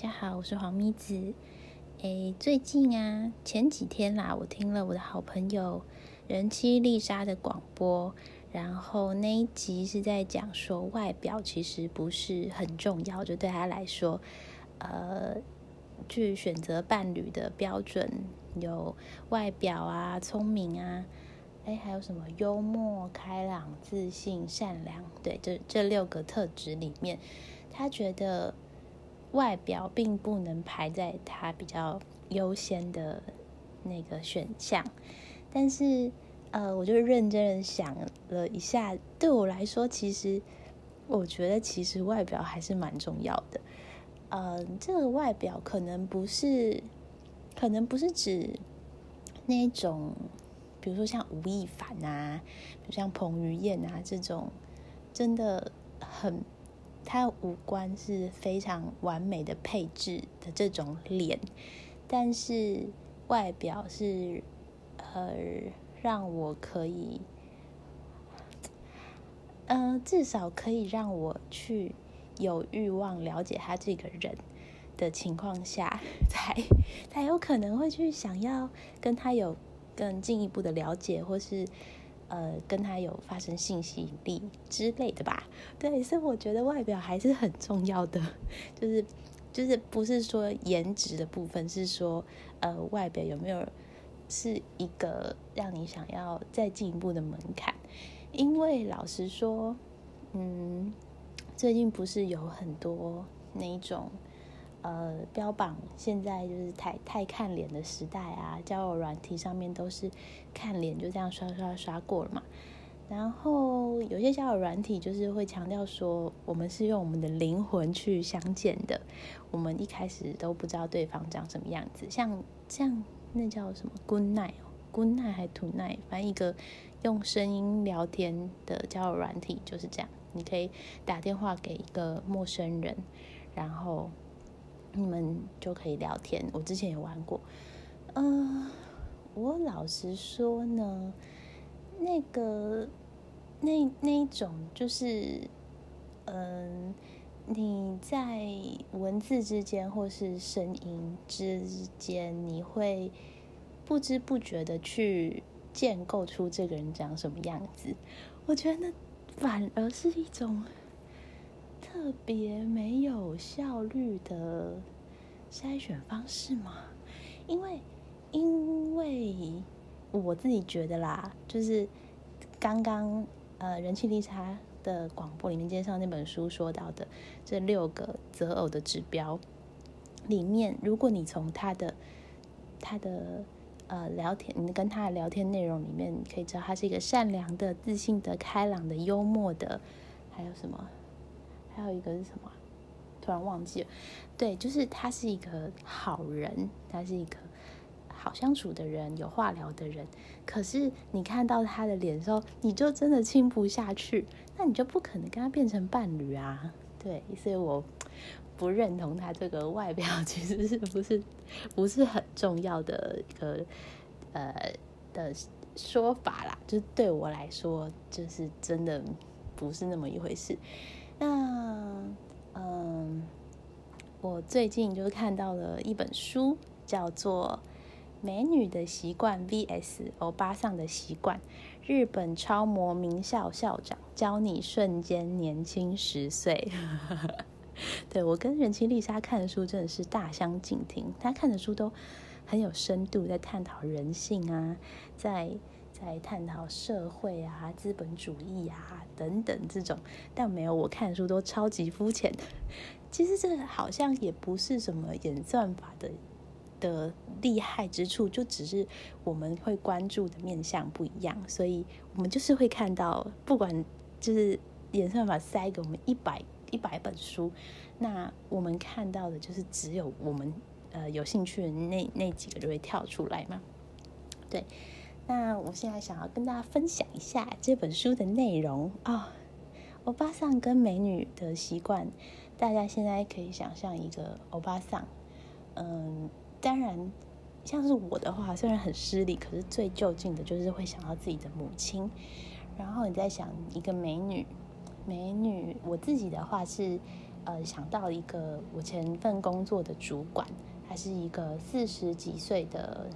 大家好，我是黄咪子。诶，最近啊，前几天啦，我听了我的好朋友人妻丽莎的广播，然后那一集是在讲说外表其实不是很重要，就对他来说，呃，去选择伴侣的标准有外表啊、聪明啊，诶，还有什么幽默、开朗、自信、善良，对，这这六个特质里面，他觉得。外表并不能排在他比较优先的那个选项，但是呃，我就认真的想了一下，对我来说，其实我觉得其实外表还是蛮重要的。呃，这个外表可能不是，可能不是指那种，比如说像吴亦凡啊，比如像彭于晏啊这种，真的很。他五官是非常完美的配置的这种脸，但是外表是呃让我可以，呃至少可以让我去有欲望了解他这个人的情况下，才才有可能会去想要跟他有更进一步的了解，或是。呃，跟他有发生性吸引力之类的吧？对，所以我觉得外表还是很重要的，就是就是不是说颜值的部分，是说呃外表有没有是一个让你想要再进一步的门槛？因为老实说，嗯，最近不是有很多那一种。呃，标榜现在就是太太看脸的时代啊，交友软体上面都是看脸就这样刷刷刷过了嘛。然后有些交友软体就是会强调说，我们是用我们的灵魂去相见的，我们一开始都不知道对方长什么样子。像像那叫什么 Good Night 哦，Good Night 还 Tonight，反正一个用声音聊天的交友软体就是这样，你可以打电话给一个陌生人，然后。你们就可以聊天。我之前也玩过，嗯，我老实说呢，那个那那一种就是，嗯，你在文字之间或是声音之间，你会不知不觉的去建构出这个人长什么样子。我觉得那反而是一种。特别没有效率的筛选方式吗？因为，因为我自己觉得啦，就是刚刚呃人气利差的广播里面介绍那本书说到的这六个择偶的指标里面，如果你从他的他的呃聊天，你跟他的聊天内容里面，可以知道他是一个善良的、自信的、开朗的、幽默的，还有什么？还有一个是什么？突然忘记了。对，就是他是一个好人，他是一个好相处的人，有话聊的人。可是你看到他的脸的时候，你就真的亲不下去，那你就不可能跟他变成伴侣啊。对，所以我不认同他这个外表 其实是不是不是很重要的一个呃的说法啦。就对我来说，就是真的不是那么一回事。那，嗯，我最近就是看到了一本书，叫做《美女的习惯 VS 欧巴桑的习惯》，日本超模名校校长教你瞬间年轻十岁。对我跟人妻丽莎看的书真的是大相径庭，她看的书都很有深度，在探讨人性啊，在。在探讨社会啊、资本主义啊等等这种，但没有我看书都超级肤浅。其实这好像也不是什么演算法的的厉害之处，就只是我们会关注的面向不一样，所以我们就是会看到，不管就是演算法塞给我们一百一百本书，那我们看到的就是只有我们呃有兴趣的那那几个就会跳出来嘛，对。那我现在想要跟大家分享一下这本书的内容啊，欧巴桑跟美女的习惯，大家现在可以想象一个欧巴桑，嗯，当然像是我的话，虽然很失礼，可是最就近的就是会想到自己的母亲。然后你在想一个美女，美女，我自己的话是呃想到一个我前份工作的主管，她是一个四十几岁的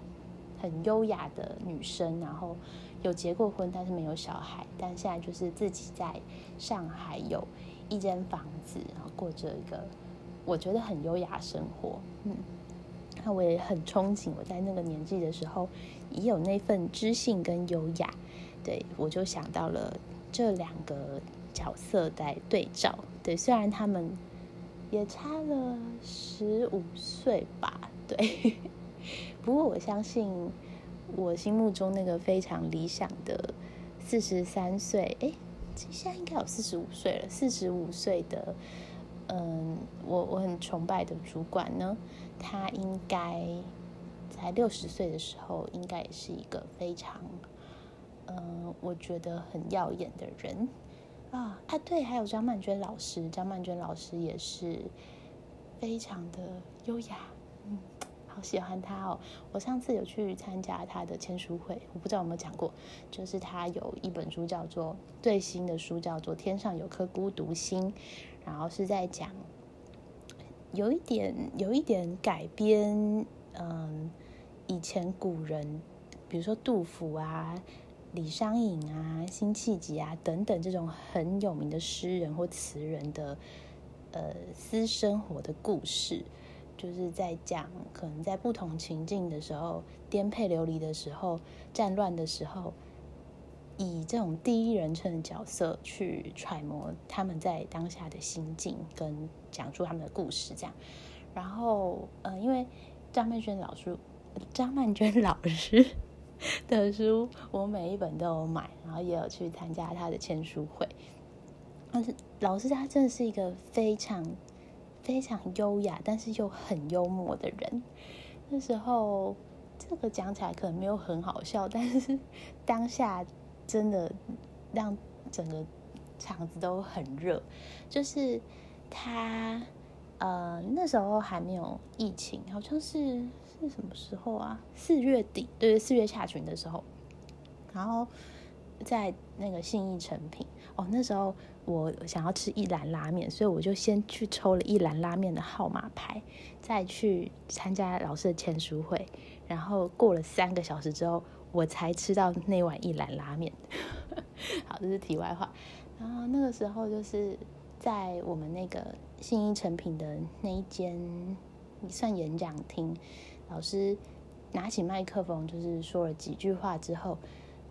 很优雅的女生，然后有结过婚，但是没有小孩，但现在就是自己在上海有一间房子，然后过着一个我觉得很优雅生活。嗯，那我也很憧憬我在那个年纪的时候也有那份知性跟优雅。对我就想到了这两个角色在对照。对，虽然他们也差了十五岁吧，对。不过我相信，我心目中那个非常理想的四十三岁，哎，现在应该有四十五岁了。四十五岁的，嗯，我我很崇拜的主管呢，他应该在六十岁的时候，应该也是一个非常，嗯，我觉得很耀眼的人。啊啊，对，还有张曼娟老师，张曼娟老师也是非常的优雅，嗯，好喜欢他哦。我上次有去参加他的签书会，我不知道有没有讲过，就是他有一本书叫做最新的书叫做《天上有颗孤独星》，然后是在讲有一点有一点改编，嗯，以前古人，比如说杜甫啊。李商隐啊、辛弃疾啊等等这种很有名的诗人或词人的呃私生活的故事，就是在讲可能在不同情境的时候，颠沛流离的时候、战乱的时候，以这种第一人称的角色去揣摩他们在当下的心境，跟讲述他们的故事这样。然后呃，因为张曼娟老师，张曼娟老师。的书我每一本都有买，然后也有去参加他的签书会。但是老师他真的是一个非常非常优雅，但是又很幽默的人。那时候这个讲起来可能没有很好笑，但是 当下真的让整个场子都很热。就是他呃那时候还没有疫情，好像是。是什么时候啊？四月底，对，四月下旬的时候，然后在那个信义成品哦，那时候我想要吃一兰拉面，所以我就先去抽了一兰拉面的号码牌，再去参加老师的签书会，然后过了三个小时之后，我才吃到那碗一兰拉面。好，这是题外话。然后那个时候就是在我们那个信义成品的那一间，算演讲厅。老师拿起麦克风，就是说了几句话之后，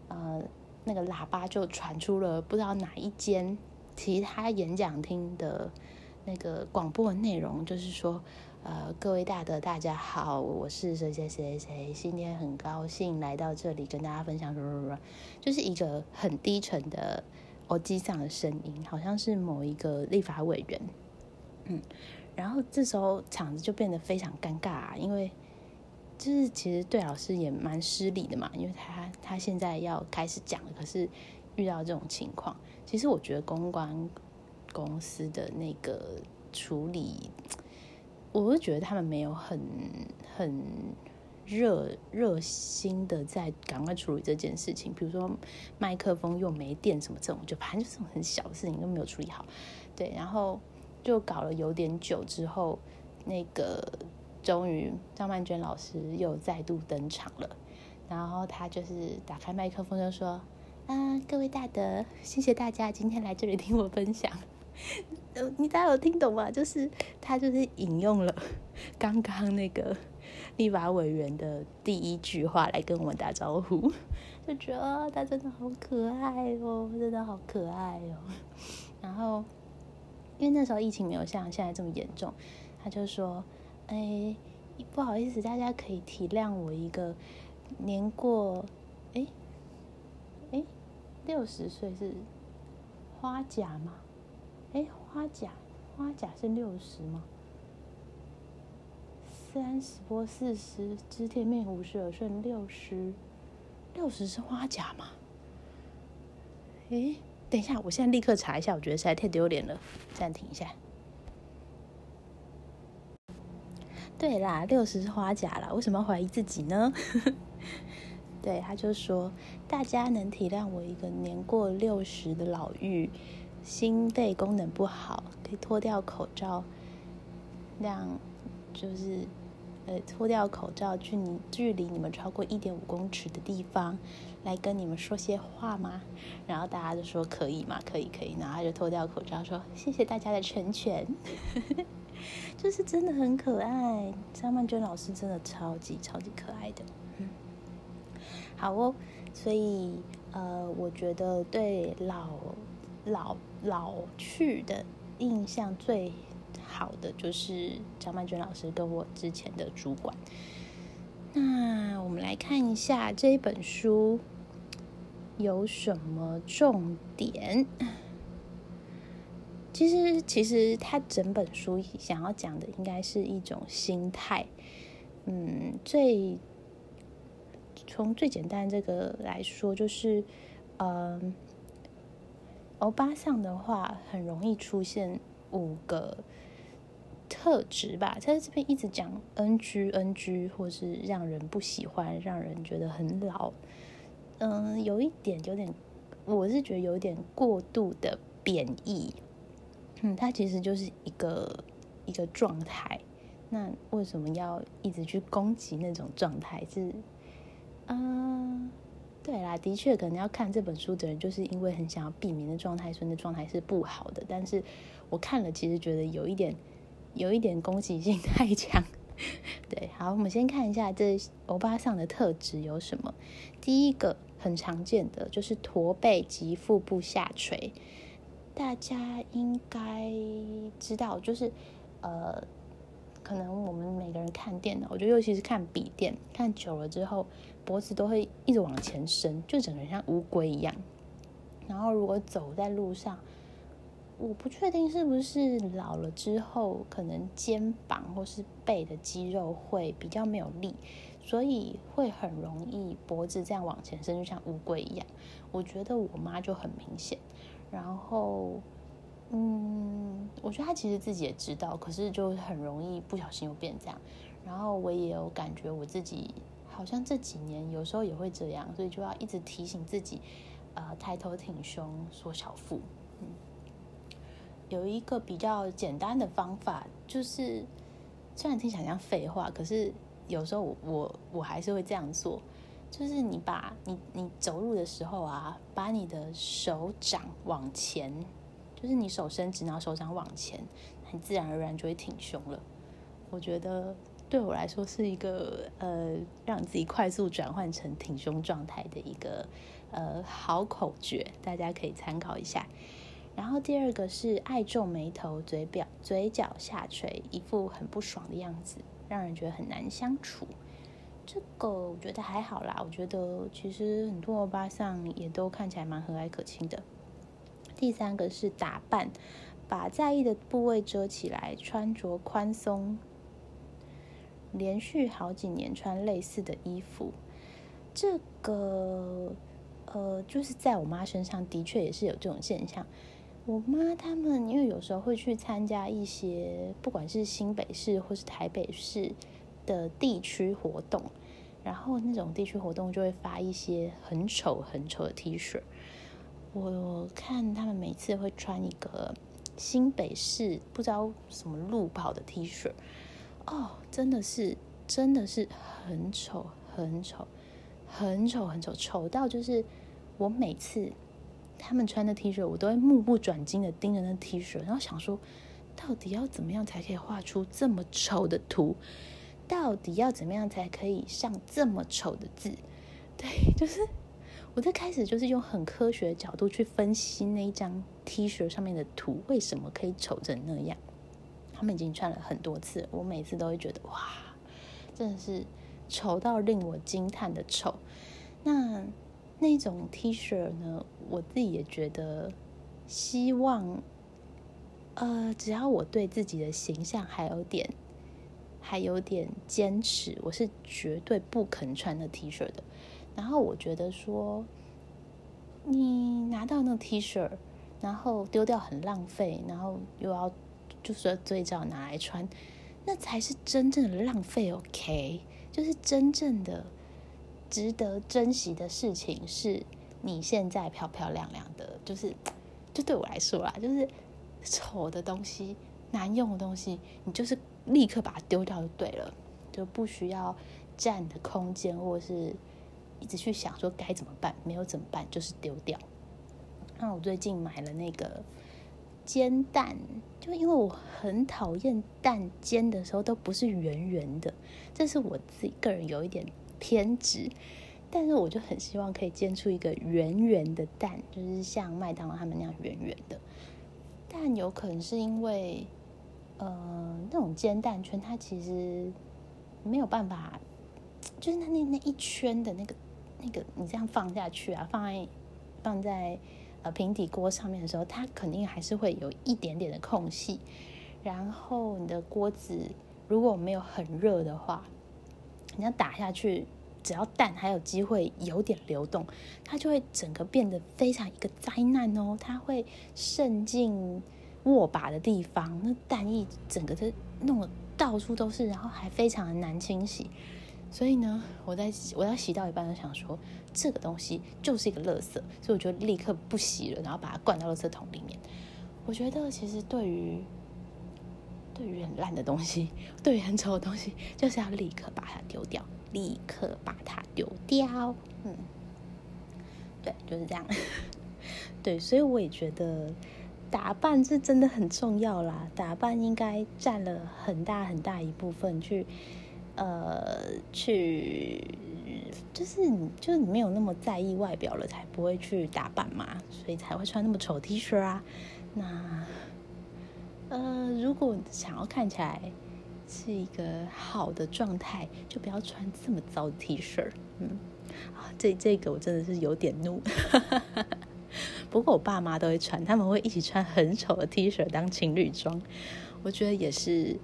呃，那个喇叭就传出了不知道哪一间其他演讲厅的那个广播内容，就是说，呃，各位大德大家好，我是谁谁谁谁，今天很高兴来到这里跟大家分享，就是一个很低沉的耳机上的声音，好像是某一个立法委员，嗯，然后这时候场子就变得非常尴尬，因为。就是其实对老师也蛮失礼的嘛，因为他他现在要开始讲了，可是遇到这种情况，其实我觉得公关公司的那个处理，我会觉得他们没有很很热热心的在赶快处理这件事情，比如说麦克风又没电什么这种，就反正就是很小的事情都没有处理好，对，然后就搞了有点久之后，那个。终于，张曼娟老师又再度登场了。然后他就是打开麦克风就说：“啊，各位大德，谢谢大家今天来这里听我分享。呃，你大家有听懂吗？就是他就是引用了刚刚那个立法委员的第一句话来跟我们打招呼，就觉得他真的好可爱哦，真的好可爱哦。然后因为那时候疫情没有像现在这么严重，他就说。哎，不好意思，大家可以体谅我一个年过六十岁是花甲吗？哎，花甲花甲是六十吗？三十波四十知天命五十耳顺六十六十是花甲吗？哎，等一下，我现在立刻查一下，我觉得实在太丢脸了，暂停一下。对啦，六十是花甲啦，为什么要怀疑自己呢？对，他就说大家能体谅我一个年过六十的老妪，心肺功能不好，可以脱掉口罩，让就是呃脱掉口罩，距离距离你们超过一点五公尺的地方，来跟你们说些话吗？然后大家就说可以嘛，可以可以，然后他就脱掉口罩说谢谢大家的成全，就是真的很可爱。张曼娟老师真的超级超级可爱的，好哦，所以呃，我觉得对老。老老去的印象最好的就是张曼娟老师跟我之前的主管。那我们来看一下这一本书有什么重点。其实，其实他整本书想要讲的应该是一种心态。嗯，最从最简单这个来说，就是嗯。欧巴桑的话，很容易出现五个特质吧。他在这边一直讲 NG NG，或是让人不喜欢，让人觉得很老。嗯，有一点有点，我是觉得有点过度的贬义。嗯，它其实就是一个一个状态。那为什么要一直去攻击那种状态？是，嗯。对啦，的确，可能要看这本书的人，就是因为很想要避免的状态，所以那状态是不好的。但是我看了，其实觉得有一点，有一点攻击性太强。对，好，我们先看一下这欧巴桑的特质有什么。第一个很常见的就是驼背及腹部下垂，大家应该知道，就是呃。可能我们每个人看电脑，我觉得尤其是看笔电，看久了之后，脖子都会一直往前伸，就整个人像乌龟一样。然后如果走在路上，我不确定是不是老了之后，可能肩膀或是背的肌肉会比较没有力，所以会很容易脖子这样往前伸，就像乌龟一样。我觉得我妈就很明显，然后。嗯，我觉得他其实自己也知道，可是就很容易不小心又变这样。然后我也有感觉，我自己好像这几年有时候也会这样，所以就要一直提醒自己，呃，抬头挺胸，缩小腹。嗯，有一个比较简单的方法，就是虽然听起来像废话，可是有时候我我我还是会这样做，就是你把你你走路的时候啊，把你的手掌往前。就是你手伸直，然后手掌往前，很自然而然就会挺胸了。我觉得对我来说是一个呃，让自己快速转换成挺胸状态的一个呃好口诀，大家可以参考一下。然后第二个是爱皱眉头，嘴表嘴角下垂，一副很不爽的样子，让人觉得很难相处。这个我觉得还好啦，我觉得其实很多欧巴桑也都看起来蛮和蔼可亲的。第三个是打扮，把在意的部位遮起来，穿着宽松，连续好几年穿类似的衣服。这个呃，就是在我妈身上的确也是有这种现象。我妈他们因为有时候会去参加一些，不管是新北市或是台北市的地区活动，然后那种地区活动就会发一些很丑很丑的 T 恤。我看他们每次会穿一个新北市不知道什么路跑的 T 恤，哦，真的是真的是很丑很丑很丑很丑，丑到就是我每次他们穿的 T 恤，我都会目不转睛的盯着那 T 恤，然后想说，到底要怎么样才可以画出这么丑的图？到底要怎么样才可以上这么丑的字？对，就是。我在开始就是用很科学的角度去分析那一张 T 恤上面的图为什么可以丑成那样。他们已经穿了很多次，我每次都会觉得哇，真的是丑到令我惊叹的丑。那那种 T 恤呢，我自己也觉得，希望呃，只要我对自己的形象还有点还有点坚持，我是绝对不肯穿那 T 恤的。然后我觉得说，你拿到那 T 恤，然后丢掉很浪费，然后又要就是最早拿来穿，那才是真正的浪费。OK，就是真正的值得珍惜的事情是，你现在漂漂亮亮的，就是就对我来说啦，就是丑的东西、难用的东西，你就是立刻把它丢掉就对了，就不需要占的空间，或者是一直去想说该怎么办，没有怎么办，就是丢掉。那我最近买了那个煎蛋，就因为我很讨厌蛋煎的时候都不是圆圆的，这是我自己个人有一点偏执。但是我就很希望可以煎出一个圆圆的蛋，就是像麦当劳他们那样圆圆的。但有可能是因为，呃，那种煎蛋圈它其实没有办法，就是它那那一圈的那个那个，你这样放下去啊，放在放在呃平底锅上面的时候，它肯定还是会有一点点的空隙。然后你的锅子如果没有很热的话，你要打下去。只要蛋还有机会有点流动，它就会整个变得非常一个灾难哦。它会渗进握把的地方，那蛋液整个都弄得到处都是，然后还非常的难清洗。所以呢，我在我要洗到一半，就想说这个东西就是一个垃圾，所以我就立刻不洗了，然后把它灌到垃圾桶里面。我觉得其实对于对于很烂的东西，对于很丑的东西，就是要立刻把它丢掉。立刻把它丢掉。嗯，对，就是这样。对，所以我也觉得打扮是真的很重要啦。打扮应该占了很大很大一部分，去呃，去就是你就是你没有那么在意外表了，才不会去打扮嘛，所以才会穿那么丑 T 恤啊。那呃，如果想要看起来。是一个好的状态，就不要穿这么糟的 T 恤。嗯，啊，这这个我真的是有点怒。不过我爸妈都会穿，他们会一起穿很丑的 T 恤当情侣装，我觉得也是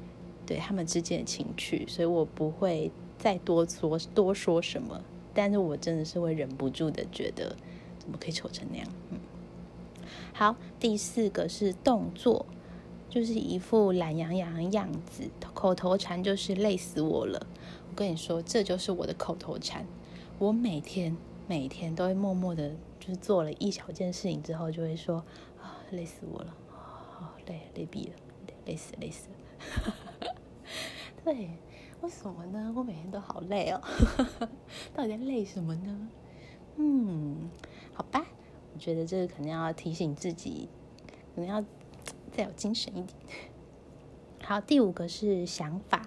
对他们之间的情趣，所以我不会再多说多说什么。但是我真的是会忍不住的觉得，怎么可以丑成那样？嗯，好，第四个是动作。就是一副懒洋洋的样子，口头禅就是累死我了。我跟你说，这就是我的口头禅。我每天每天都会默默的，就是做了一小件事情之后，就会说啊，累死我了，好累，累毙了，累死累死。对，为什么呢？我每天都好累哦，到底在累什么呢？嗯，好吧，我觉得这个肯定要提醒自己，可能要。再有精神一点。好，第五个是想法，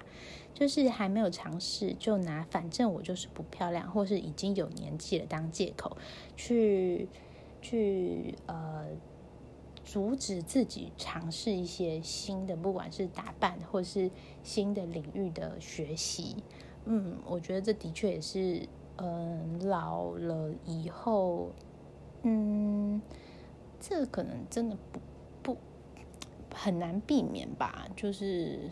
就是还没有尝试就拿反正我就是不漂亮，或是已经有年纪了当借口，去去呃阻止自己尝试一些新的，不管是打扮或是新的领域的学习。嗯，我觉得这的确也是，嗯，老了以后，嗯，这可能真的不。很难避免吧，就是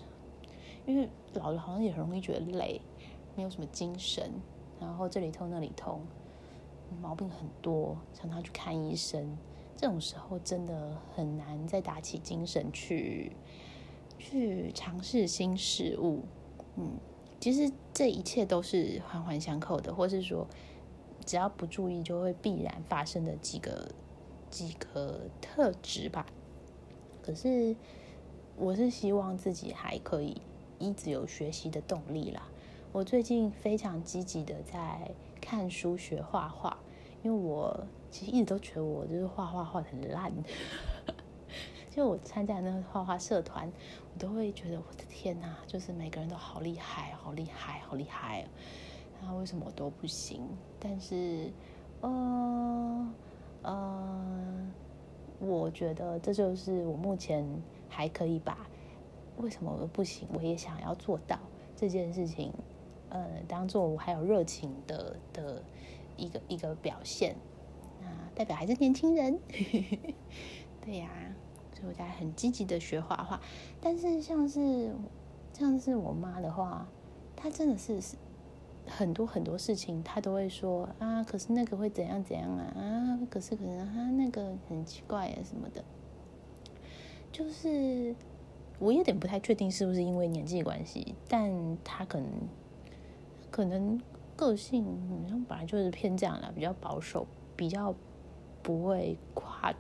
因为老了好像也很容易觉得累，没有什么精神，然后这里痛那里痛，毛病很多，常常去看医生。这种时候真的很难再打起精神去去尝试新事物。嗯，其实这一切都是环环相扣的，或是说只要不注意就会必然发生的几个几个特质吧。可是，我是希望自己还可以一直有学习的动力啦。我最近非常积极的在看书学画画，因为我其实一直都觉得我就是画画画很烂。就我参加那个画画社团，我都会觉得我的天哪，就是每个人都好厉害，好厉害，好厉害。那为什么我都不行？但是，呃，呃。我觉得这就是我目前还可以把为什么我不行，我也想要做到这件事情，呃，当做我还有热情的的一个一个表现。代表还是年轻人，对呀，所以我在很积极的学画画。但是像是像是我妈的话，她真的是。很多很多事情，她都会说啊，可是那个会怎样怎样啊啊，可是可能她那个很奇怪啊什么的，就是我有点不太确定是不是因为年纪关系，但他可能可能个性本来就是偏这样的，比较保守，比较不会跨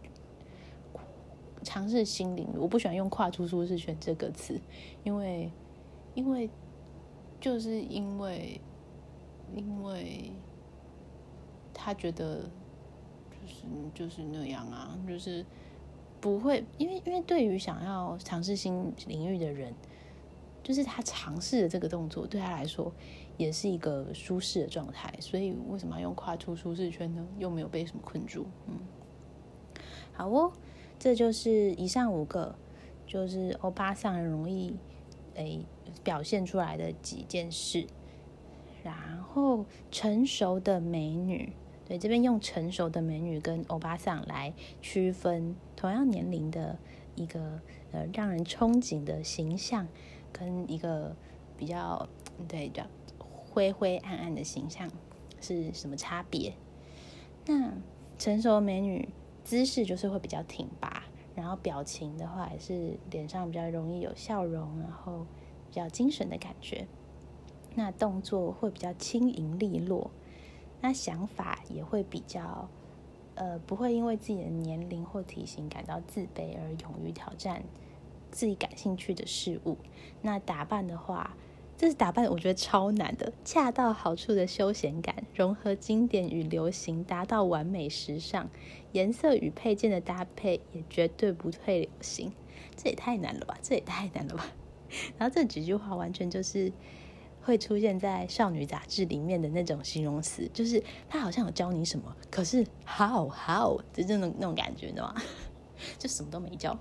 尝试新领域。我不喜欢用跨出舒适圈这个词，因为因为就是因为因为他觉得就是就是那样啊，就是不会，因为因为对于想要尝试新领域的人。就是他尝试的这个动作，对他来说也是一个舒适的状态。所以为什么要用跨出舒适圈呢？又没有被什么困住。嗯，好哦，这就是以上五个，就是欧巴桑容易诶表现出来的几件事。然后成熟的美女，对这边用成熟的美女跟欧巴桑来区分同样年龄的一个呃让人憧憬的形象。跟一个比较对叫灰灰暗暗的形象是什么差别？那成熟美女姿势就是会比较挺拔，然后表情的话也是脸上比较容易有笑容，然后比较精神的感觉。那动作会比较轻盈利落，那想法也会比较呃不会因为自己的年龄或体型感到自卑而勇于挑战。自己感兴趣的事物，那打扮的话，这是打扮，我觉得超难的，恰到好处的休闲感，融合经典与流行，达到完美时尚，颜色与配件的搭配也绝对不退流行，这也太难了吧，这也太难了吧。然后这几句话完全就是会出现在少女杂志里面的那种形容词，就是他好像有教你什么，可是 how how 就这种那种感觉，你知道吗？就什么都没教。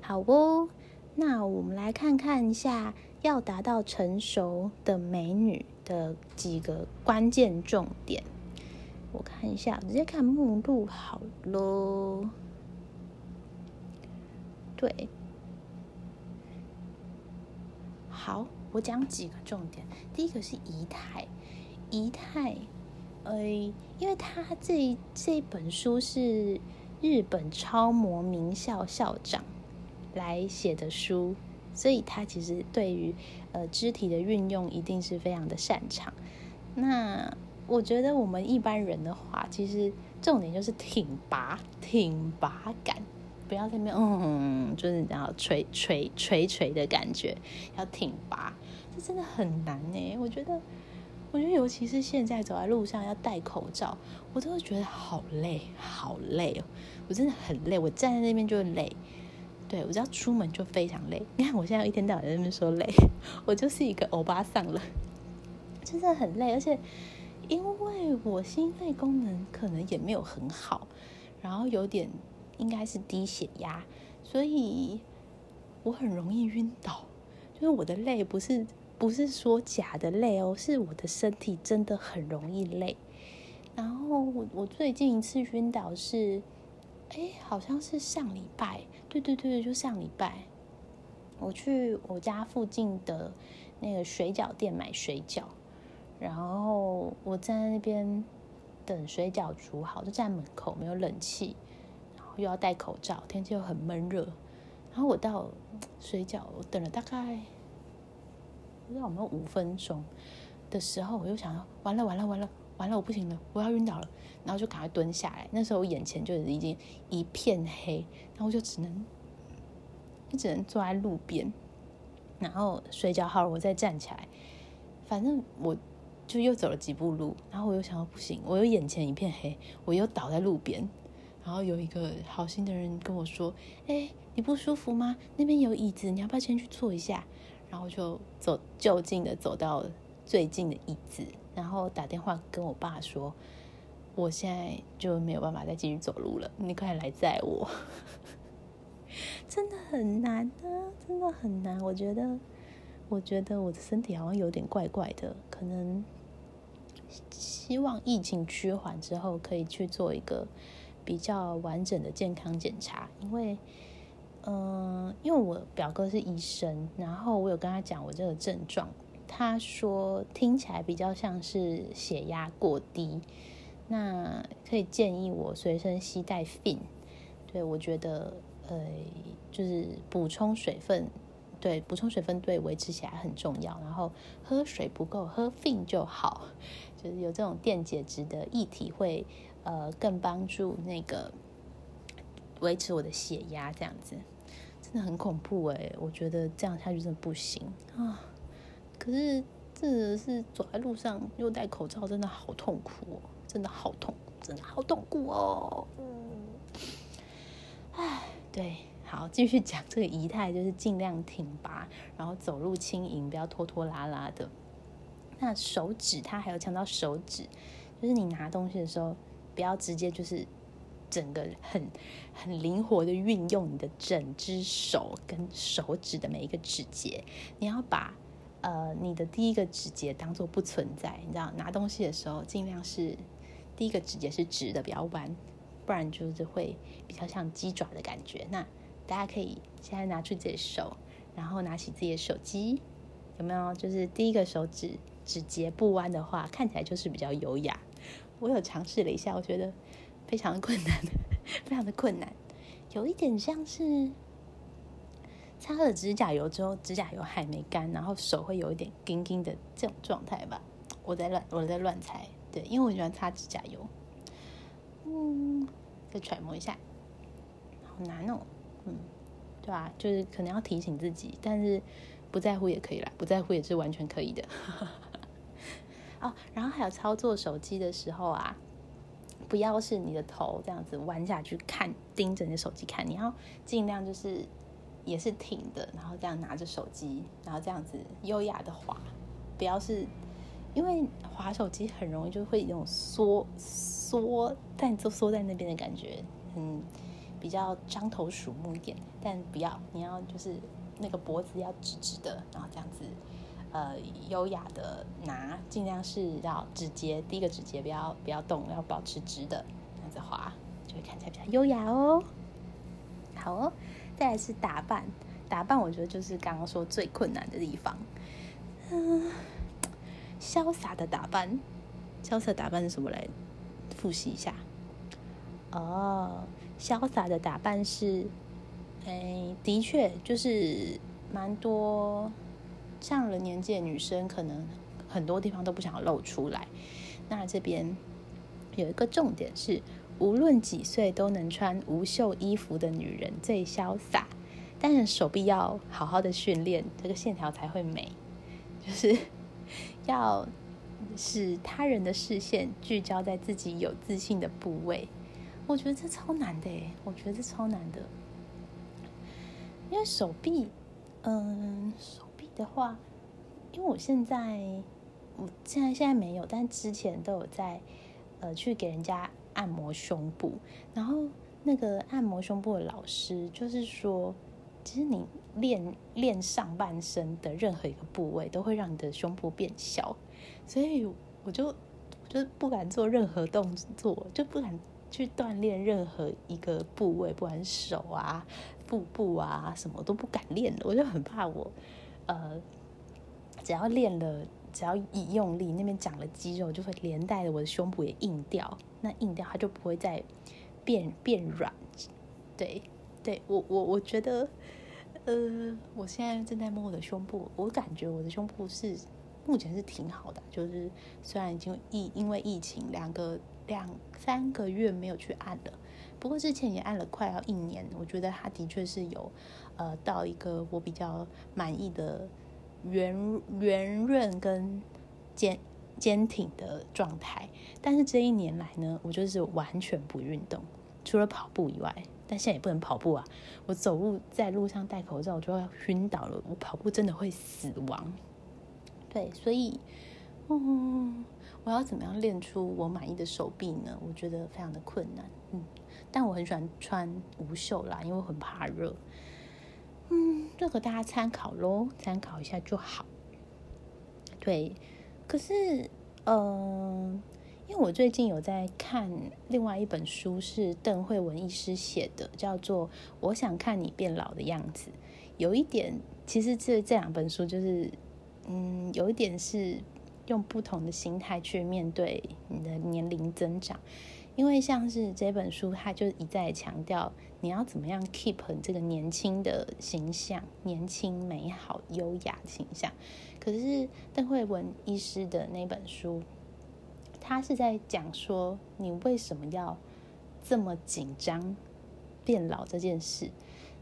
好哦，那我们来看看一下，要达到成熟的美女的几个关键重点。我看一下，直接看目录好喽。对，好，我讲几个重点。第一个是仪态，仪态，呃，因为他这这本书是日本超模名校校长。来写的书，所以他其实对于呃肢体的运用一定是非常的擅长。那我觉得我们一般人的话，其实重点就是挺拔、挺拔感，不要在那边嗯，就是然后垂垂垂垂的感觉，要挺拔，这真的很难呢。我觉得，我觉得尤其是现在走在路上要戴口罩，我都会觉得好累，好累，我真的很累，我站在那边就累。对，我只要出门就非常累。你看，我现在一天到晚在那边说累，我就是一个欧巴桑了，真的很累。而且，因为我心肺功能可能也没有很好，然后有点应该是低血压，所以我很容易晕倒。就是我的累不是不是说假的累哦，是我的身体真的很容易累。然后我我最近一次晕倒是。哎，好像是上礼拜，对对对，就上礼拜，我去我家附近的那个水饺店买水饺，然后我在那边等水饺煮好，就站在门口没有冷气，然后又要戴口罩，天气又很闷热，然后我到水饺，我等了大概不知道有没有五分钟的时候，我又想到完了完了完了。完了，我不行了，我要晕倒了，然后就赶快蹲下来。那时候我眼前就已经一片黑，然后我就只能，就只能坐在路边，然后睡觉好了，我再站起来。反正我就又走了几步路，然后我又想到不行，我又眼前一片黑，我又倒在路边。然后有一个好心的人跟我说：“哎，你不舒服吗？那边有椅子，你要不要先去坐一下？”然后就走就近的走到最近的椅子。然后打电话跟我爸说，我现在就没有办法再继续走路了，你快来载我。真的很难啊，真的很难。我觉得，我觉得我的身体好像有点怪怪的，可能希望疫情趋缓之后可以去做一个比较完整的健康检查，因为，嗯，因为我表哥是医生，然后我有跟他讲我这个症状。他说听起来比较像是血压过低，那可以建议我随身携带 fin。对我觉得，呃，就是补充水分，对，补充水分对维持起来很重要。然后喝水不够，喝 fin 就好，就是有这种电解质的液体会呃更帮助那个维持我的血压，这样子真的很恐怖哎！我觉得这样下去真的不行啊。可是真的是走在路上又戴口罩，真的好痛苦哦，真的好痛苦，真的好痛苦哦。嗯，唉，对，好，继续讲这个仪态，就是尽量挺拔，然后走路轻盈，不要拖拖拉拉的。那手指，它还有强调手指，就是你拿东西的时候，不要直接就是整个很很灵活的运用你的整只手跟手指的每一个指节，你要把呃你的第一个指节当做不存在，你知道拿东西的时候尽量是第一个指节是直的，不要弯，不然就是会比较像鸡爪的感觉。那大家可以现在拿出自己的手，然后拿起自己的手机，有没有？就是第一个手指。指节不弯的话，看起来就是比较优雅。我有尝试了一下，我觉得非常的困难，非常的困难，有一点像是擦了指甲油之后，指甲油还没干，然后手会有一点硬硬的这种状态吧。我在乱，我在乱猜，对，因为我喜欢擦指甲油。嗯，再揣摩一下，好难哦。嗯，对吧？就是可能要提醒自己，但是不在乎也可以啦，不在乎也是完全可以的。哦，然后还有操作手机的时候啊，不要是你的头这样子弯下去看，盯着你的手机看，你要尽量就是也是挺的，然后这样拿着手机，然后这样子优雅的滑，不要是因为滑手机很容易就会有种缩缩，但就缩在那边的感觉，嗯，比较张头鼠目一点，但不要，你要就是那个脖子要直直的，然后这样子。呃，优雅的拿，尽量是要指节，第一个指节不要不要动，要保持直的，这样子滑就会看起来比较优雅哦。好哦，再来是打扮，打扮我觉得就是刚刚说最困难的地方。嗯，潇洒的打扮，潇洒打扮是什么来？复习一下。哦，潇洒的打扮是，哎，的确就是蛮多。上了年纪的女生，可能很多地方都不想露出来。那这边有一个重点是，无论几岁都能穿无袖衣服的女人最潇洒。但是手臂要好好的训练，这个线条才会美。就是 要使他人的视线聚焦在自己有自信的部位。我觉得这超难的诶，我觉得这超难的，因为手臂，嗯。手臂的话，因为我现在，我现在现在没有，但之前都有在，呃，去给人家按摩胸部。然后那个按摩胸部的老师就是说，其实你练练上半身的任何一个部位，都会让你的胸部变小。所以我就我就不敢做任何动作，就不敢去锻炼任何一个部位，不管手啊、腹部啊，什么都不敢练的。我就很怕我。呃，只要练了，只要一用力，那边长了肌肉，就会连带的我的胸部也硬掉。那硬掉，它就不会再变变软。对，对我我我觉得，呃，我现在正在摸我的胸部，我感觉我的胸部是目前是挺好的。就是虽然已经疫因为疫情两个两三个月没有去按了，不过之前也按了快要一年，我觉得它的确是有。呃，到一个我比较满意的圆圆润跟坚坚挺的状态，但是这一年来呢，我就是完全不运动，除了跑步以外，但现在也不能跑步啊！我走路在路上戴口罩，我就要晕倒了。我跑步真的会死亡。对，所以，嗯，我要怎么样练出我满意的手臂呢？我觉得非常的困难。嗯，但我很喜欢穿无袖啦，因为我很怕热。嗯，这个大家参考喽，参考一下就好。对，可是，嗯，因为我最近有在看另外一本书，是邓慧文医师写的，叫做《我想看你变老的样子》。有一点，其实这这两本书就是，嗯，有一点是用不同的心态去面对你的年龄增长。因为像是这本书，它就一再强调你要怎么样 keep 这个年轻的形象，年轻、美好、优雅形象。可是邓慧文医师的那本书，他是在讲说你为什么要这么紧张变老这件事。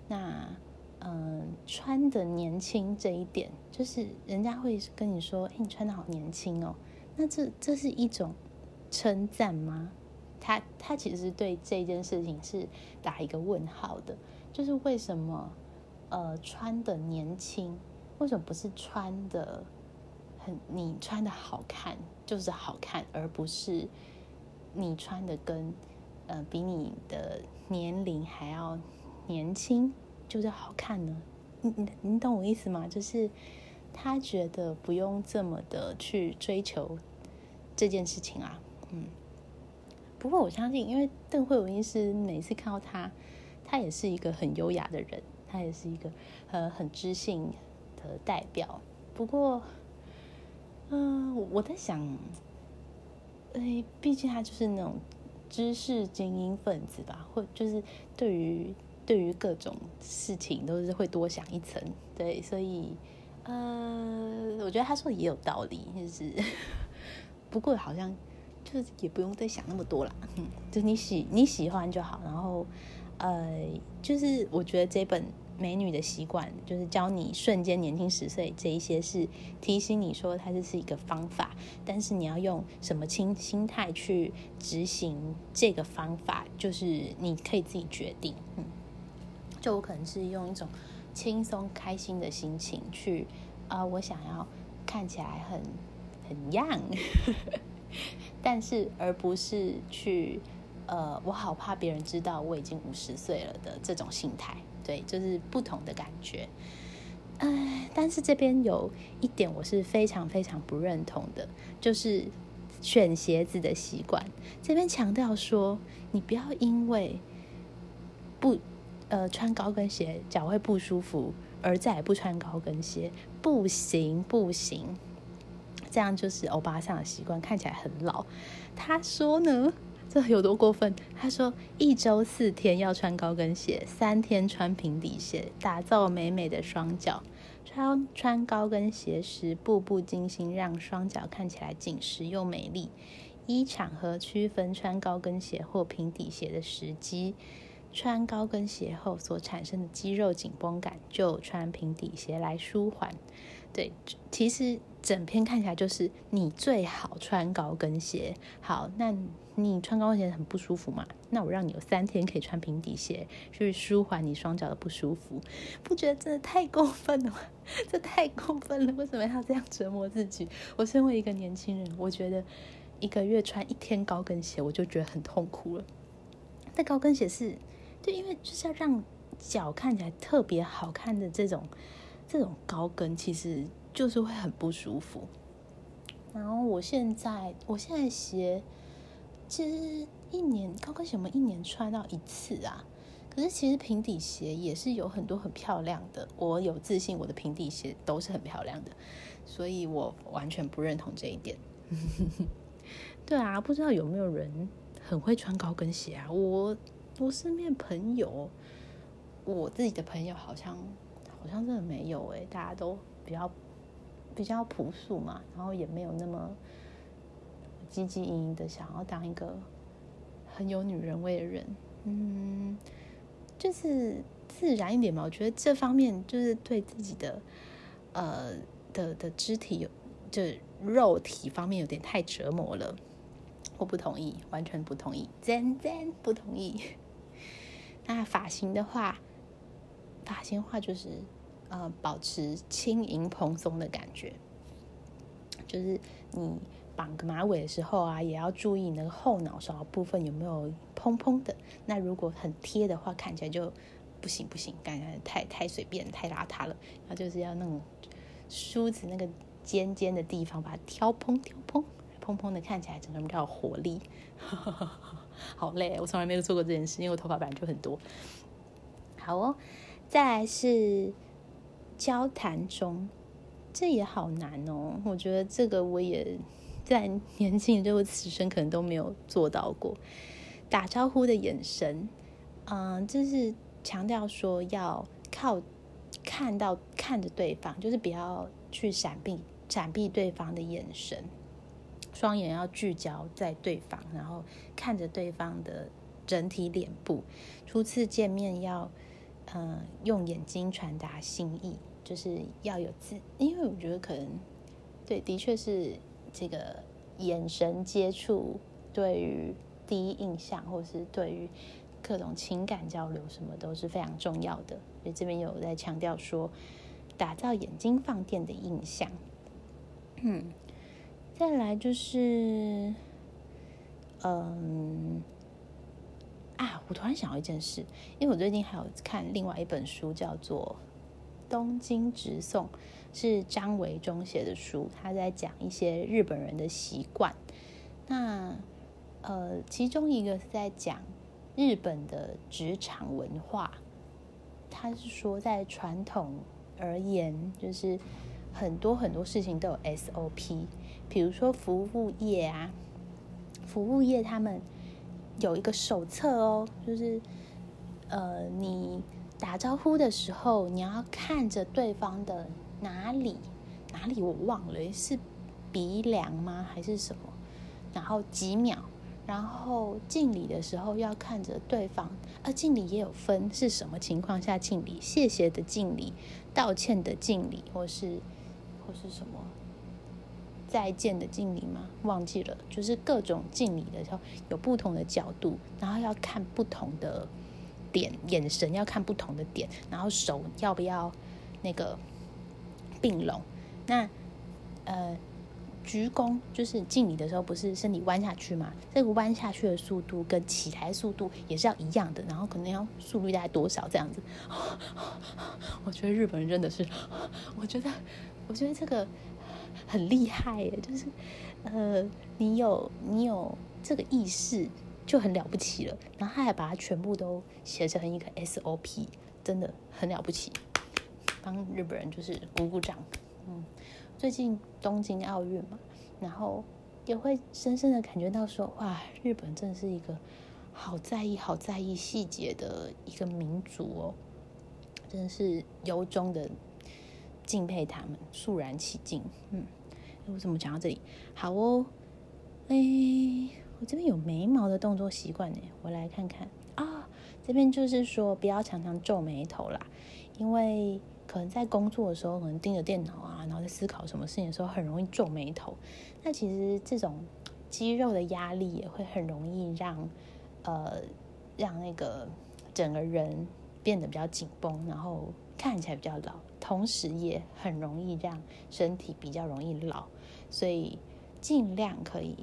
那嗯，穿的年轻这一点，就是人家会跟你说：“哎，你穿的好年轻哦。”那这这是一种称赞吗？他他其实对这件事情是打一个问号的，就是为什么呃穿的年轻，为什么不是穿的很你穿的好看就是好看，而不是你穿的跟呃比你的年龄还要年轻就是好看呢？你你你懂我意思吗？就是他觉得不用这么的去追求这件事情啊，嗯。不过我相信，因为邓慧文医师每次看到他，他也是一个很优雅的人，他也是一个呃很知性的代表。不过，嗯，我在想，哎，毕竟他就是那种知识精英分子吧，或就是对于对于各种事情都是会多想一层，对，所以，呃，我觉得他说的也有道理，就是 不过好像。就也不用再想那么多了，嗯，就你喜你喜欢就好。然后，呃，就是我觉得这本《美女的习惯》就是教你瞬间年轻十岁，这一些是提醒你说它这是一个方法，但是你要用什么心心态去执行这个方法，就是你可以自己决定。嗯，就我可能是用一种轻松开心的心情去，啊，我想要看起来很很 young。但是，而不是去，呃，我好怕别人知道我已经五十岁了的这种心态，对，就是不同的感觉。哎，但是这边有一点我是非常非常不认同的，就是选鞋子的习惯。这边强调说，你不要因为不呃穿高跟鞋脚会不舒服，而再也不穿高跟鞋，不行不行。这样就是欧巴桑的习惯，看起来很老。他说呢，这有多过分？他说一周四天要穿高跟鞋，三天穿平底鞋，打造美美的双脚。穿穿高跟鞋时，步步惊心，让双脚看起来紧实又美丽。依场合区分穿高跟鞋或平底鞋的时机。穿高跟鞋后所产生的肌肉紧绷感，就穿平底鞋来舒缓。对，其实。整篇看起来就是你最好穿高跟鞋。好，那你穿高跟鞋很不舒服嘛？那我让你有三天可以穿平底鞋，去舒缓你双脚的不舒服。不觉得真的太过分了吗？这太过分了！为什么要这样折磨自己？我身为一个年轻人，我觉得一个月穿一天高跟鞋，我就觉得很痛苦了。但高跟鞋是，对，因为就是要让脚看起来特别好看的这种这种高跟，其实。就是会很不舒服，然后我现在我现在鞋其实一年高跟鞋我们一年穿到一次啊，可是其实平底鞋也是有很多很漂亮的，我有自信我的平底鞋都是很漂亮的，所以我完全不认同这一点。对啊，不知道有没有人很会穿高跟鞋啊？我我身边朋友，我自己的朋友好像好像真的没有诶，大家都比较。比较朴素嘛，然后也没有那么积极营营的想要当一个很有女人味的人，嗯，就是自然一点嘛。我觉得这方面就是对自己的呃的的肢体有就肉体方面有点太折磨了，我不同意，完全不同意，真真不同意。那发型的话，发型的话就是。呃，保持轻盈蓬松的感觉，就是你绑个马尾的时候啊，也要注意那个后脑勺部分有没有蓬蓬的。那如果很贴的话，看起来就不行不行，感觉太太随便、太邋遢了。然后就是要那种梳子那个尖尖的地方，把它挑蓬挑蓬，蓬蓬的看起来整个人比较有活力。好累，我从来没有做过这件事，因为我头发本来就很多。好哦，再来是。交谈中，这也好难哦。我觉得这个我也在年轻的这此生可能都没有做到过。打招呼的眼神，嗯，就是强调说要靠看到看着对方，就是不要去闪避闪避对方的眼神，双眼要聚焦在对方，然后看着对方的整体脸部。初次见面要，嗯，用眼睛传达心意，就是要有自，因为我觉得可能，对，的确是这个眼神接触对于第一印象，或是对于各种情感交流什么都是非常重要的。所以这边有在强调说，打造眼睛放电的印象。嗯，再来就是，嗯。啊，我突然想到一件事，因为我最近还有看另外一本书，叫做《东京直送》，是张维忠写的书，他在讲一些日本人的习惯。那呃，其中一个是在讲日本的职场文化，他是说在传统而言，就是很多很多事情都有 SOP，比如说服务业啊，服务业他们。有一个手册哦，就是呃，你打招呼的时候，你要看着对方的哪里哪里，我忘了是鼻梁吗还是什么？然后几秒，然后敬礼的时候要看着对方，啊，敬礼也有分是什么情况下敬礼，谢谢的敬礼，道歉的敬礼，或是或是什么？再见的敬礼吗？忘记了，就是各种敬礼的时候有不同的角度，然后要看不同的点，眼神要看不同的点，然后手要不要那个并拢？那呃，鞠躬就是敬礼的时候，不是身体弯下去吗？这个弯下去的速度跟起来速度也是要一样的，然后可能要速率大概多少这样子？我觉得日本人真的是，我觉得，我觉得这个。很厉害耶，就是，呃，你有你有这个意识就很了不起了。然后他还把它全部都写成一个 SOP，真的很了不起，帮日本人就是鼓鼓掌。嗯，最近东京奥运嘛，然后也会深深的感觉到说，哇，日本真的是一个好在意、好在意细节的一个民族哦，真的是由衷的敬佩他们，肃然起敬。嗯。为什么讲到这里？好哦，哎，我这边有眉毛的动作习惯呢，我来看看啊。这边就是说，不要常常皱眉头啦，因为可能在工作的时候，可能盯着电脑啊，然后在思考什么事情的时候，很容易皱眉头。那其实这种肌肉的压力也会很容易让呃让那个整个人变得比较紧绷，然后看起来比较老，同时也很容易让身体比较容易老。所以尽量可以，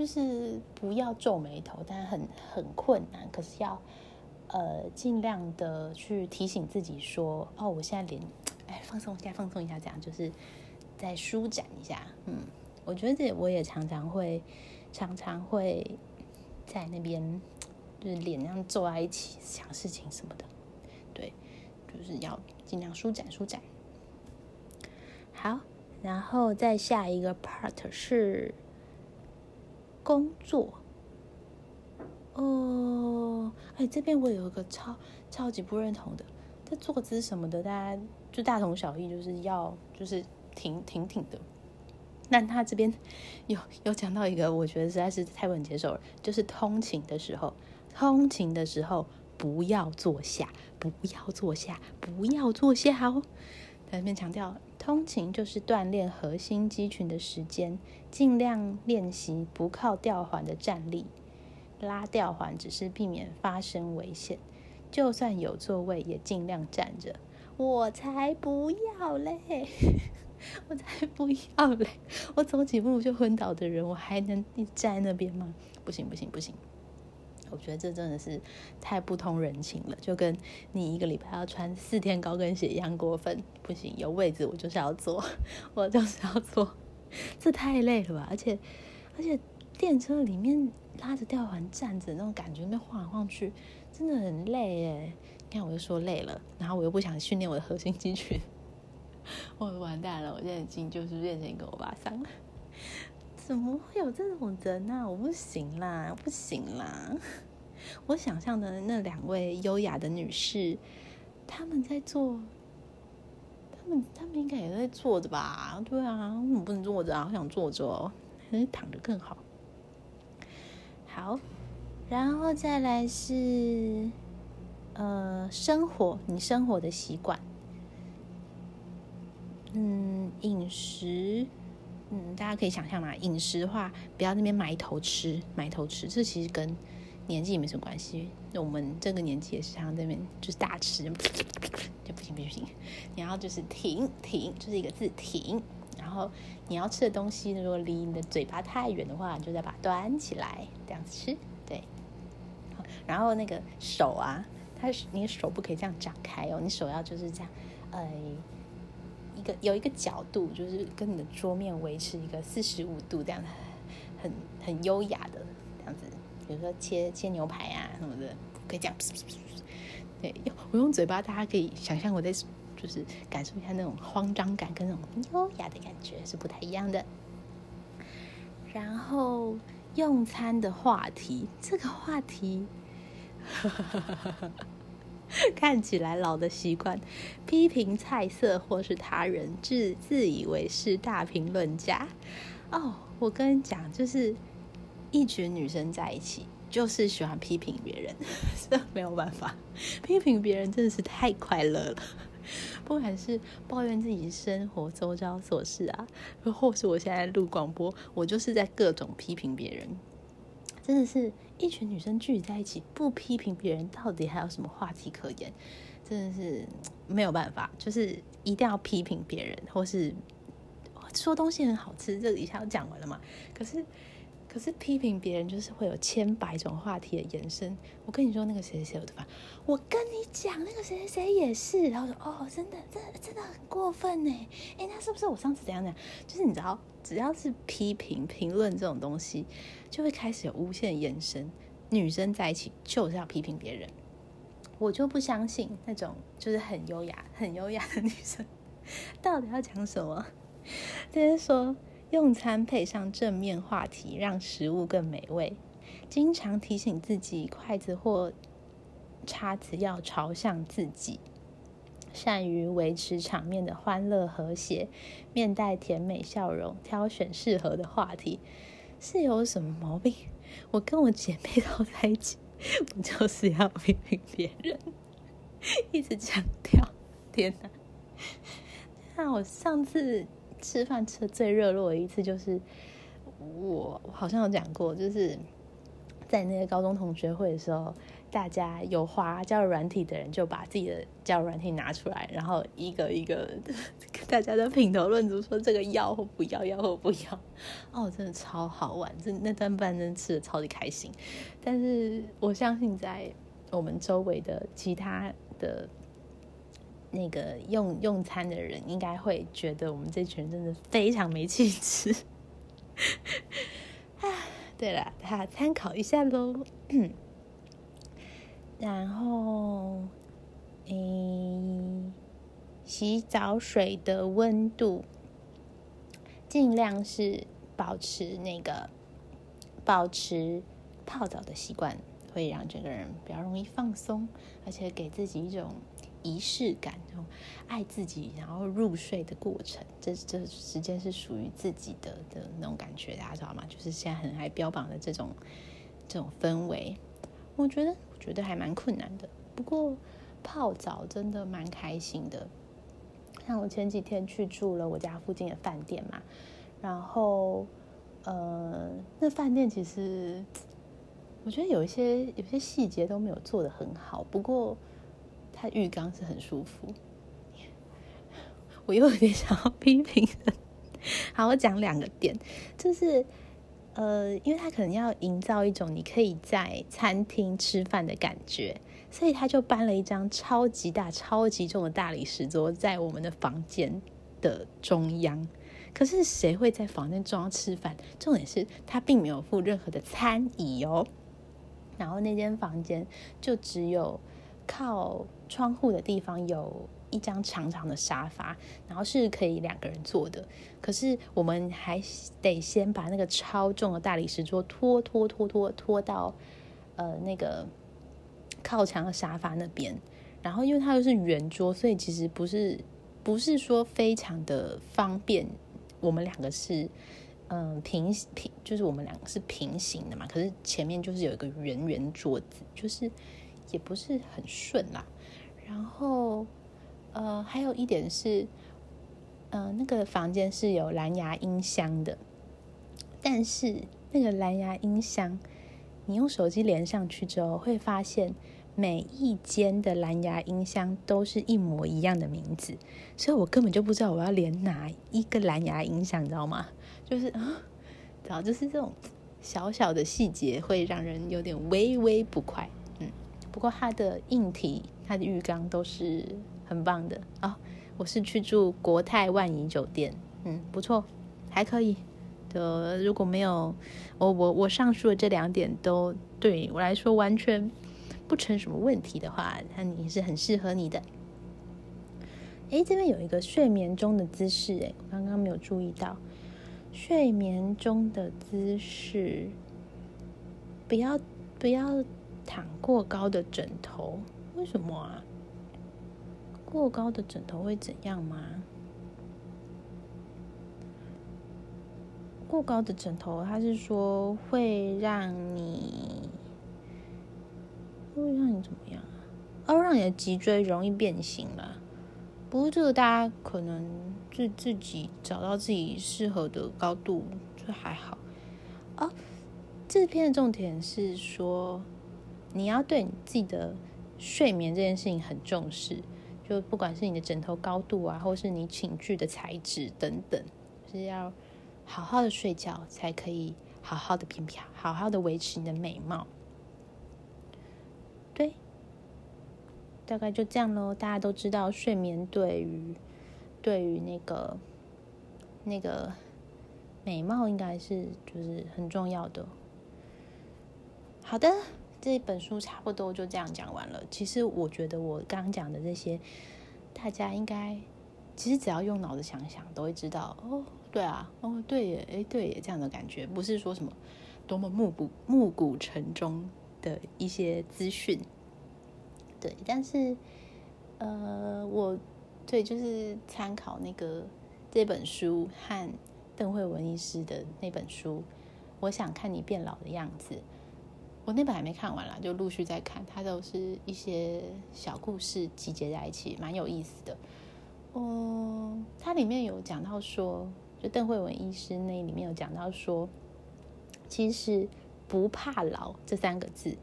就是不要皱眉头，但很很困难。可是要呃尽量的去提醒自己说：“哦，我现在脸哎放松一下，放松一下，这样就是再舒展一下。”嗯，我觉得这我也常常会常常会在那边就是脸这样皱在一起想事情什么的，对，就是要尽量舒展舒展。好。然后再下一个 part 是工作哦，哎，这边我有一个超超级不认同的，这坐姿什么的，大家就大同小异，就是要就是挺挺挺的。但他这边有有讲到一个，我觉得实在是太不能接受了，就是通勤的时候，通勤的时候不要坐下，不要坐下，不要坐下哦。在那边强调。通勤就是锻炼核心肌群的时间，尽量练习不靠吊环的站立。拉吊环只是避免发生危险，就算有座位也尽量站着。我才不要嘞！我才不要嘞！我走几步就昏倒的人，我还能站在那边吗？不行不行不行！我觉得这真的是太不通人情了，就跟你一个礼拜要穿四天高跟鞋一样过分。不行，有位置我就是要坐，我就是要坐，这太累了吧？而且而且电车里面拉着吊环站着那种感觉，那晃来晃去真的很累耶。你看我就说累了，然后我又不想训练我的核心肌群，我完蛋了，我现在已经就是变成一个欧巴桑了。怎么会有这种人呢？我不行啦，不行啦！我想象的那两位优雅的女士，他们在做，他们他们应该也在坐着吧？对啊，我不能坐着啊？我想坐着哦，还是躺着更好。好，然后再来是呃生活，你生活的习惯，嗯，饮食，嗯，大家可以想象嘛，饮食的话，不要那边埋头吃，埋头吃，这其实跟年纪也没什么关系。那我们这个年纪也是常常那边就是大吃，就不行不行不行，你要就是停停，就是一个字停。然后你要吃的东西，如果离你的嘴巴太远的话，就再把它端起来，这样子吃。对。然后那个手啊，它你手不可以这样展开哦，你手要就是这样，呃，一个有一个角度，就是跟你的桌面维持一个四十五度这样，很很优雅的这样子。比如说切切牛排啊什么的，可以这样。对，我用嘴巴，大家可以想象我在。就是感受一下那种慌张感跟那种优雅的感觉是不太一样的。然后用餐的话题，这个话题 看起来老的习惯，批评菜色或是他人，自自以为是大评论家。哦，我跟你讲，就是一群女生在一起，就是喜欢批评别人，这没有办法，批评别人真的是太快乐了。不管是抱怨自己生活周遭琐事啊，或是我现在录广播，我就是在各种批评别人。真的是一群女生聚在一起，不批评别人，到底还有什么话题可言？真的是没有办法，就是一定要批评别人，或是说东西很好吃，这一下讲完了嘛？可是。可是批评别人就是会有千百种话题的延伸。我跟你说那个谁谁谁有的烦，我跟你讲那个谁谁谁也是。然后说哦，真的，真的真的很过分呢。哎，那是不是我上次怎样怎样？就是你知道，只要是批评评论这种东西，就会开始有无限延伸。女生在一起就是要批评别人，我就不相信那种就是很优雅、很优雅的女生到底要讲什么。就是说。用餐配上正面话题，让食物更美味。经常提醒自己，筷子或叉子要朝向自己。善于维持场面的欢乐和谐，面带甜美笑容，挑选适合的话题。是有什么毛病？我跟我姐妹都在一起，我就是要批评别人，一直强调。天哪！那我上次。吃饭吃的最热络的一次，就是我好像有讲过，就是在那个高中同学会的时候，大家有花交友软体的人就把自己的交友软体拿出来，然后一个一个 大家都品头论足，说这个要或不要，要或不要。哦，真的超好玩，这那顿饭真的吃的超级开心。但是我相信，在我们周围的其他的。那个用用餐的人应该会觉得我们这群人真的非常没气质。对了，他参考一下喽。然后，诶，洗澡水的温度尽量是保持那个保持泡澡的习惯，会让整个人比较容易放松，而且给自己一种。仪式感，然后爱自己，然后入睡的过程，这这时间是属于自己的的那种感觉，大家知道吗？就是现在很爱标榜的这种这种氛围，我觉得觉得还蛮困难的。不过泡澡真的蛮开心的。像我前几天去住了我家附近的饭店嘛，然后呃，那饭店其实我觉得有一些有些细节都没有做的很好，不过。它浴缸是很舒服，我又有点想要 批评。好，我讲两个点，就是呃，因为他可能要营造一种你可以在餐厅吃饭的感觉，所以他就搬了一张超级大、超级重的大理石桌在我们的房间的中央。可是谁会在房间中央吃饭？重点是他并没有附任何的餐椅哦。然后那间房间就只有。靠窗户的地方有一张长长的沙发，然后是可以两个人坐的。可是我们还得先把那个超重的大理石桌拖拖拖拖拖到呃那个靠墙的沙发那边。然后因为它又是圆桌，所以其实不是不是说非常的方便。我们两个是嗯平平，就是我们两个是平行的嘛，可是前面就是有一个圆圆桌子，就是也不是很顺啦。然后呃，还有一点是，嗯，那个房间是有蓝牙音箱的，但是那个蓝牙音箱，你用手机连上去之后，会发现。每一间的蓝牙音箱都是一模一样的名字，所以我根本就不知道我要连哪一个蓝牙音箱，你知道吗？就是啊，然后就是这种小小的细节会让人有点微微不快。嗯，不过它的硬体、它的浴缸都是很棒的啊。我是去住国泰万怡酒店，嗯，不错，还可以。的如果没有我我我上述的这两点都对我来说完全。不成什么问题的话，那你是很适合你的。哎，这边有一个睡眠中的姿势，哎，我刚刚没有注意到。睡眠中的姿势，不要不要躺过高的枕头，为什么啊？过高的枕头会怎样吗？过高的枕头，它是说会让你。会让你怎么样啊？哦，让你的脊椎容易变形了。不过这个大家可能自自己找到自己适合的高度就还好。哦，这篇的重点是说，你要对你自己的睡眠这件事情很重视。就不管是你的枕头高度啊，或是你寝具的材质等等，是要好好的睡觉才可以好好的平漂，好好的维持你的美貌。对，大概就这样喽。大家都知道，睡眠对于对于那个那个美貌应该是就是很重要的。好的，这本书差不多就这样讲完了。其实我觉得我刚刚讲的这些，大家应该其实只要用脑子想想，都会知道。哦，对啊，哦，对耶，哎，对耶，这样的感觉不是说什么多么暮不暮鼓晨钟。的一些资讯，对，但是，呃，我对就是参考那个这本书和邓慧文医师的那本书，我想看你变老的样子。我那本还没看完啦，就陆续在看，它都是一些小故事集结在一起，蛮有意思的。嗯，它里面有讲到说，就邓慧文医师那里面有讲到说，其实。不怕老这三个字，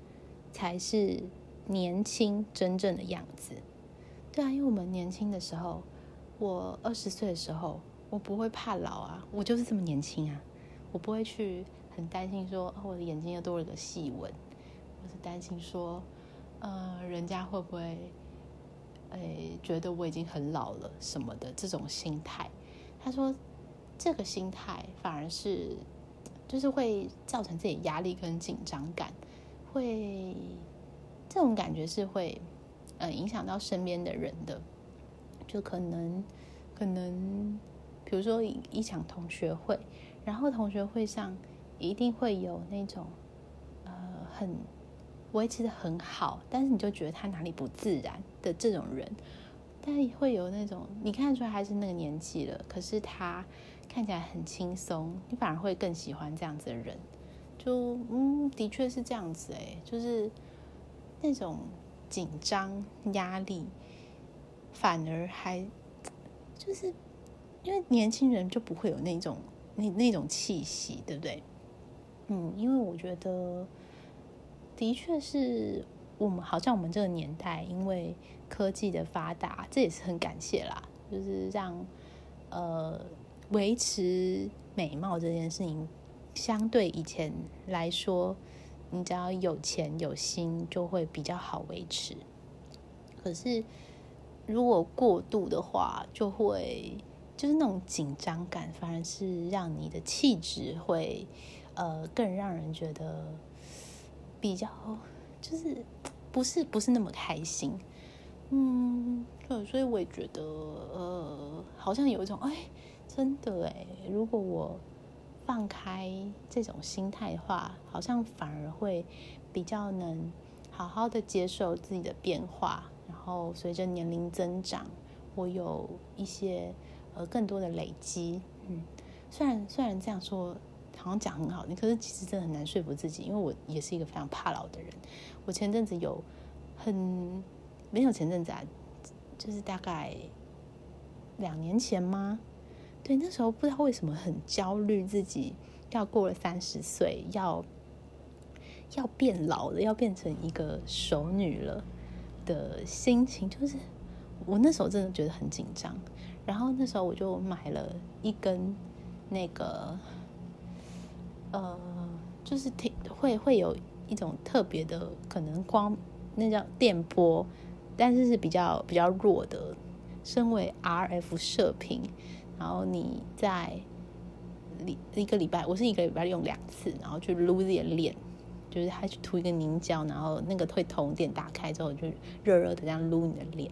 才是年轻真正的样子。对啊，因为我们年轻的时候，我二十岁的时候，我不会怕老啊，我就是这么年轻啊，我不会去很担心说，我的眼睛又多了个细纹，我是担心说，呃，人家会不会，诶，觉得我已经很老了什么的这种心态。他说，这个心态反而是。就是会造成自己压力跟紧张感，会这种感觉是会呃影响到身边的人的，就可能可能比如说一场同学会，然后同学会上一定会有那种呃很维持的很好，但是你就觉得他哪里不自然的这种人，但会有那种你看出来还是那个年纪了，可是他。看起来很轻松，你反而会更喜欢这样子的人。就嗯，的确是这样子哎，就是那种紧张压力，反而还就是因为年轻人就不会有那种那那种气息，对不对？嗯，因为我觉得的确是我们好像我们这个年代，因为科技的发达，这也是很感谢啦，就是让呃。维持美貌这件事情，相对以前来说，你只要有钱有心，就会比较好维持。可是如果过度的话，就会就是那种紧张感，反而是让你的气质会呃更让人觉得比较就是不是不是那么开心。嗯，对，所以我也觉得呃，好像有一种哎。真的哎，如果我放开这种心态的话，好像反而会比较能好好的接受自己的变化。然后随着年龄增长，我有一些呃更多的累积，嗯，虽然虽然这样说好像讲很好，你可是其实真的很难说服自己，因为我也是一个非常怕老的人。我前阵子有很没有前阵子啊，就是大概两年前吗？对，那时候不知道为什么很焦虑，自己要过了三十岁，要要变老了，要变成一个熟女了的心情，就是我那时候真的觉得很紧张。然后那时候我就买了一根那个，呃，就是挺会会有一种特别的可能光，那叫电波，但是是比较比较弱的，身为 RF 射频。然后你在礼一个礼拜，我是一个礼拜用两次，然后去撸自己的脸，就是他去涂一个凝胶，然后那个会通电，打开之后就热热的这样撸你的脸，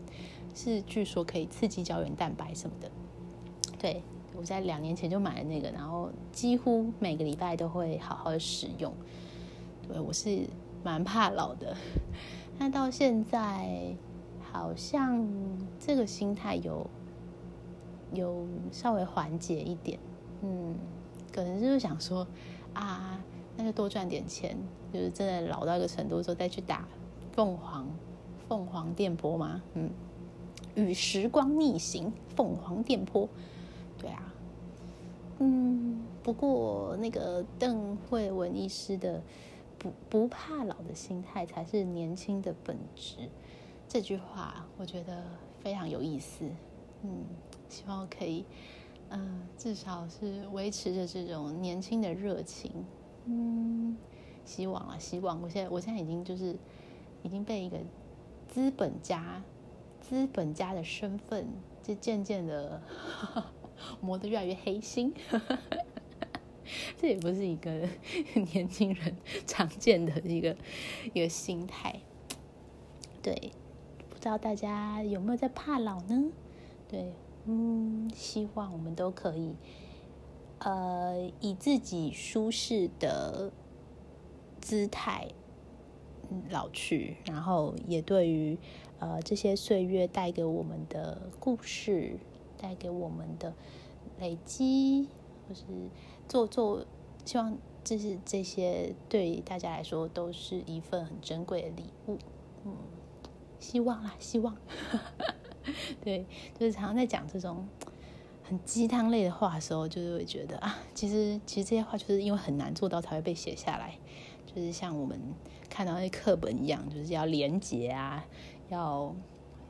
是据说可以刺激胶原蛋白什么的。对我在两年前就买了那个，然后几乎每个礼拜都会好好的使用。对我是蛮怕老的，那到现在好像这个心态有。有稍微缓解一点，嗯，可能就是想说啊，那就多赚点钱，就是真的老到一个程度之后再去打凤凰凤凰电波吗，嗯，与时光逆行，凤凰电波，对啊，嗯，不过那个邓慧文医师的不不怕老的心态才是年轻的本质，这句话我觉得非常有意思，嗯。希望可以，嗯，至少是维持着这种年轻的热情，嗯，希望啊，希望。我现在，我现在已经就是已经被一个资本家、资本家的身份，就渐渐的磨得越来越黑心。这也不是一个 年轻人常见的一个一个心态。对，不知道大家有没有在怕老呢？对。嗯，希望我们都可以，呃，以自己舒适的姿态老去，然后也对于呃这些岁月带给我们的故事，带给我们的累积，或是做做，希望这是这些对大家来说都是一份很珍贵的礼物。嗯，希望啦，希望。对，就是常常在讲这种很鸡汤类的话的时候，就是会觉得啊，其实其实这些话就是因为很难做到才会被写下来，就是像我们看到那些课本一样，就是要廉洁啊，要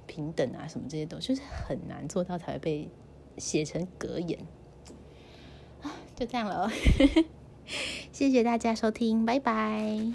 平等啊，什么这些东西，就是很难做到才会被写成格言。就这样了，谢谢大家收听，拜拜。